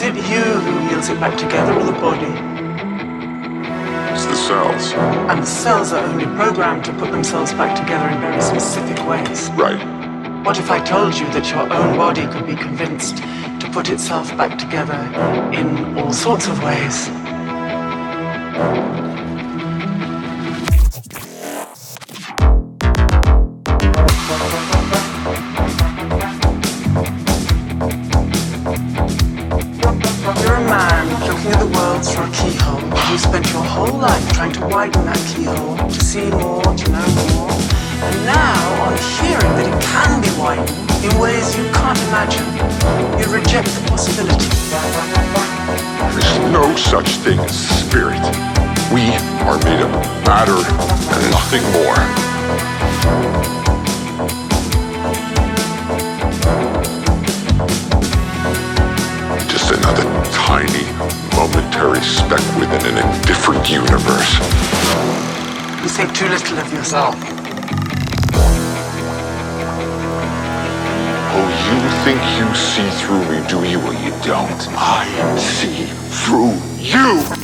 is it you who heals it back together or the body? It's the cells. And the cells are only programmed to put themselves back together in very specific ways. Right. What if I told you that your own body could be convinced to put itself back together in all sorts of ways? Yourself. Oh, you think you see through me, do you? Well, you don't. I see through you!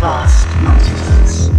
Vast multiverse?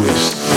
twist.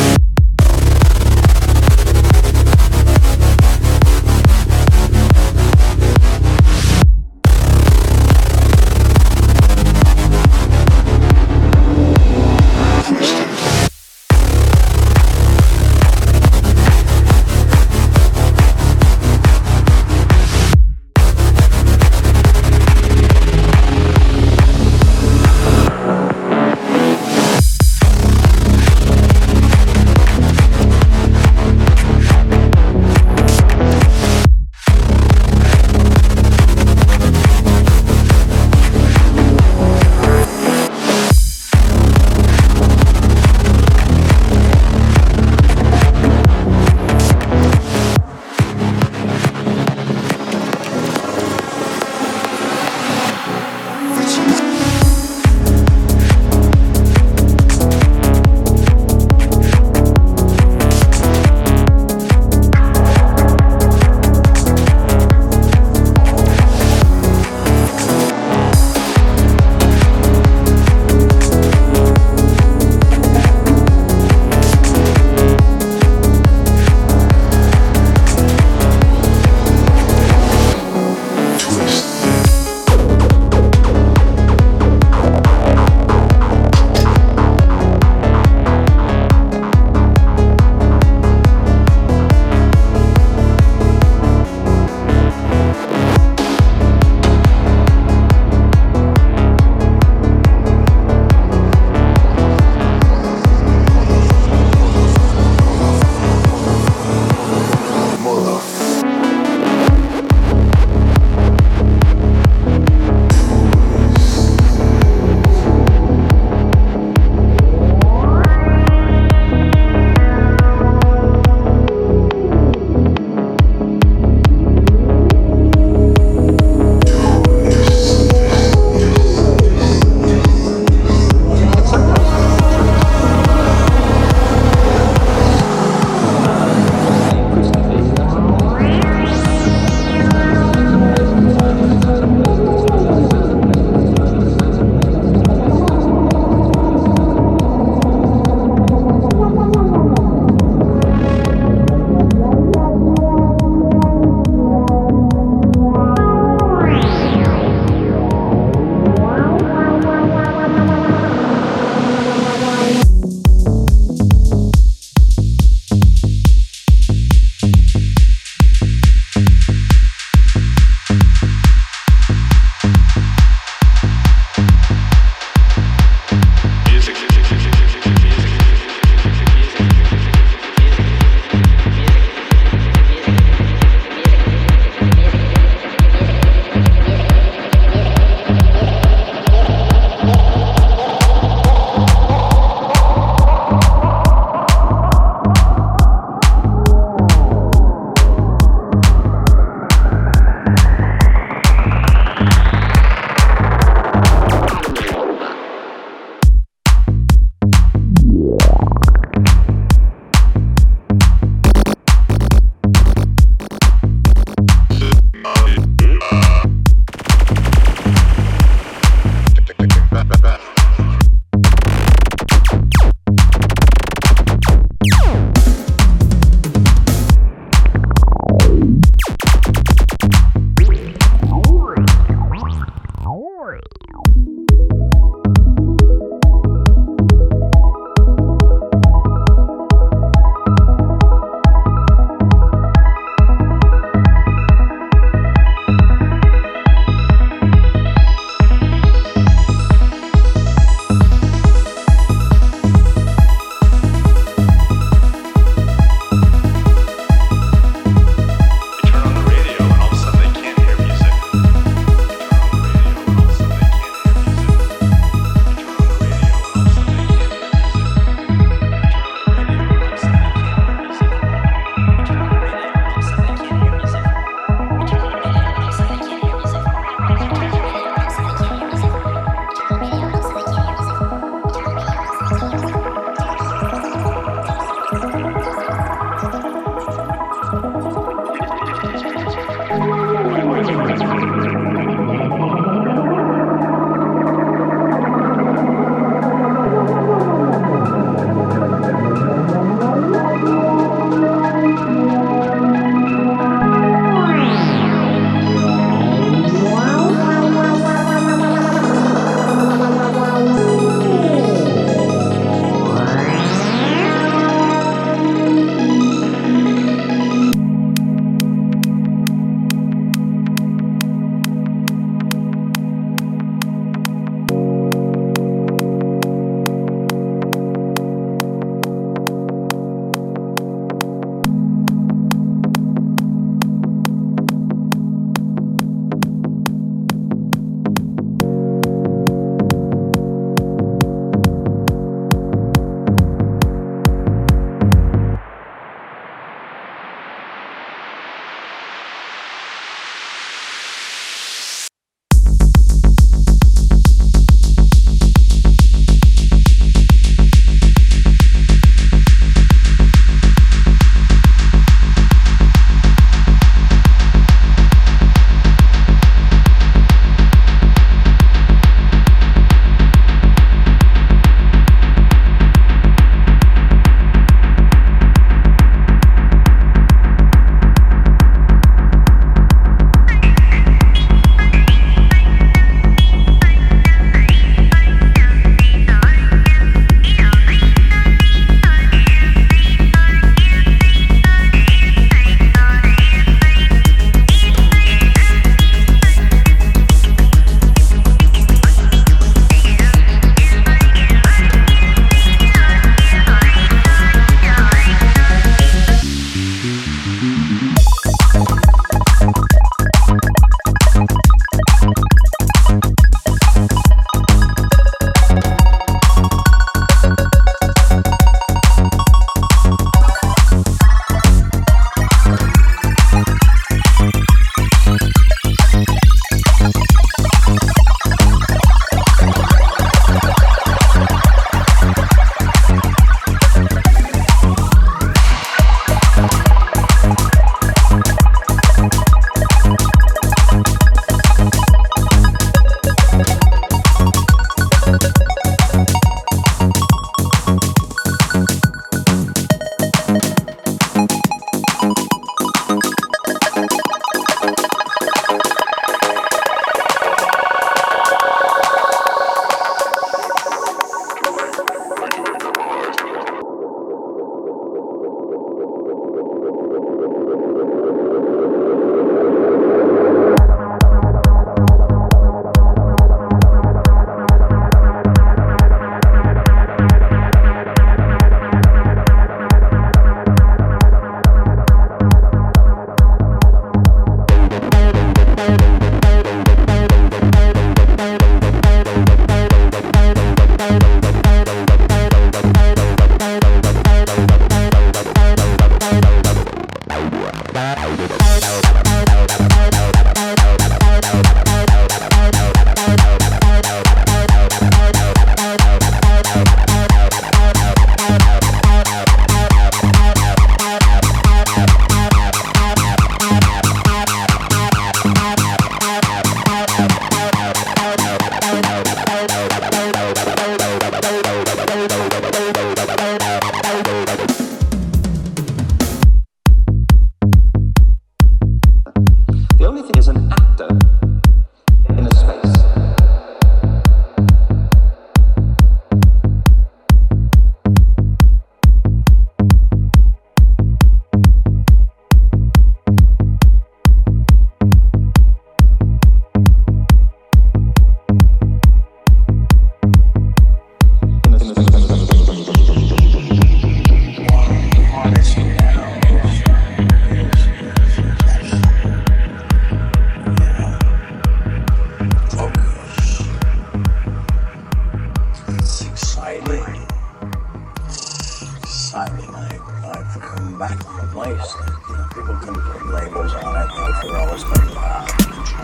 exciting. I, I've come back on a place that you know, people can put labels on it. You know, for all this money, wow.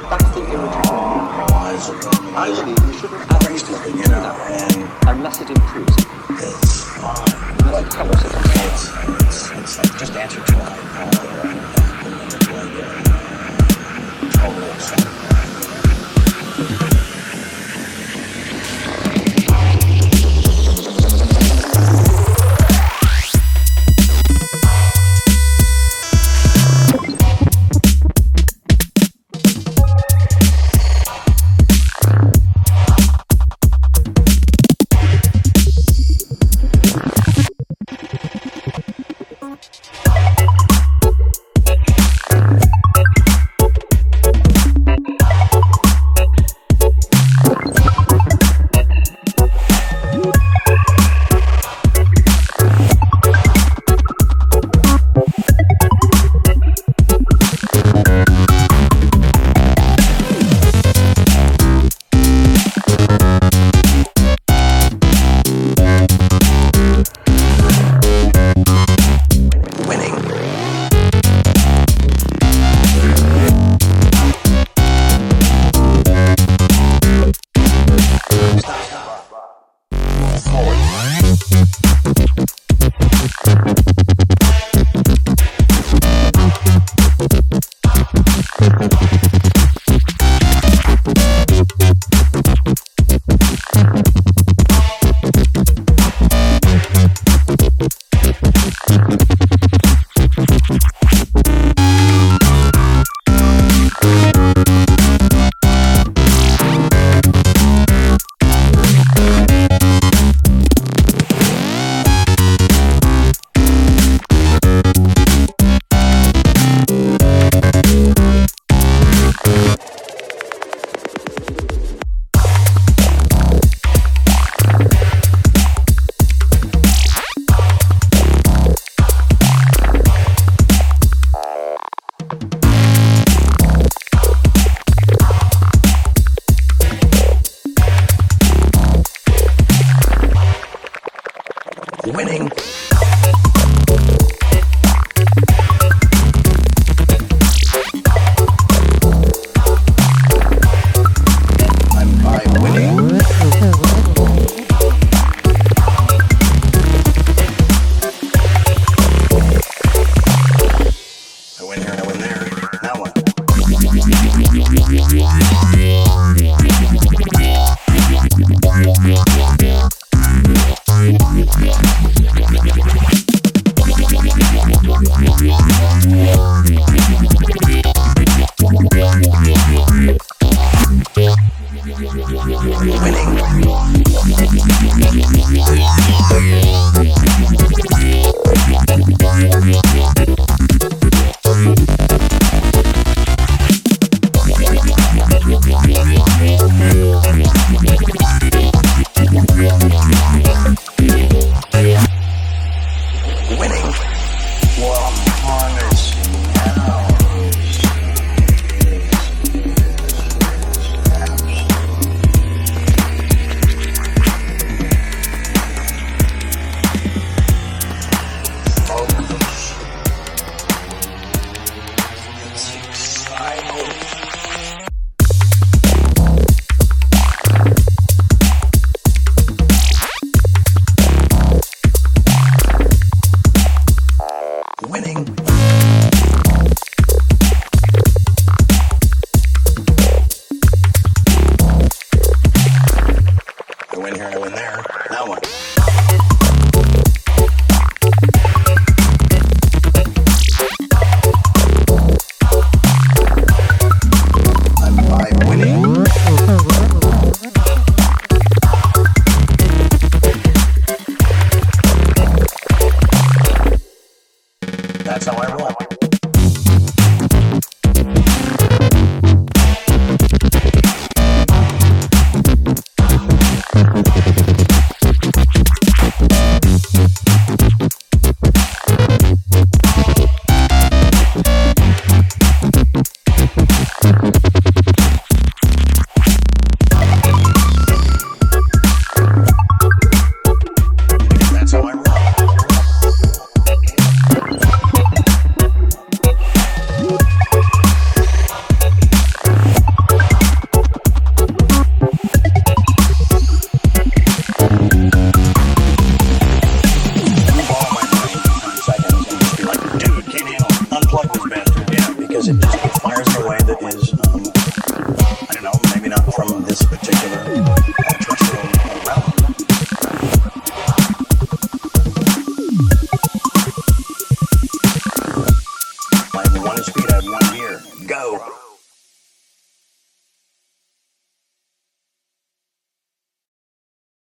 That's the You shouldn't have. And unless it improves, it's fine. Unless it helps. It's, it's, it's like just answer to my. Totally acceptable.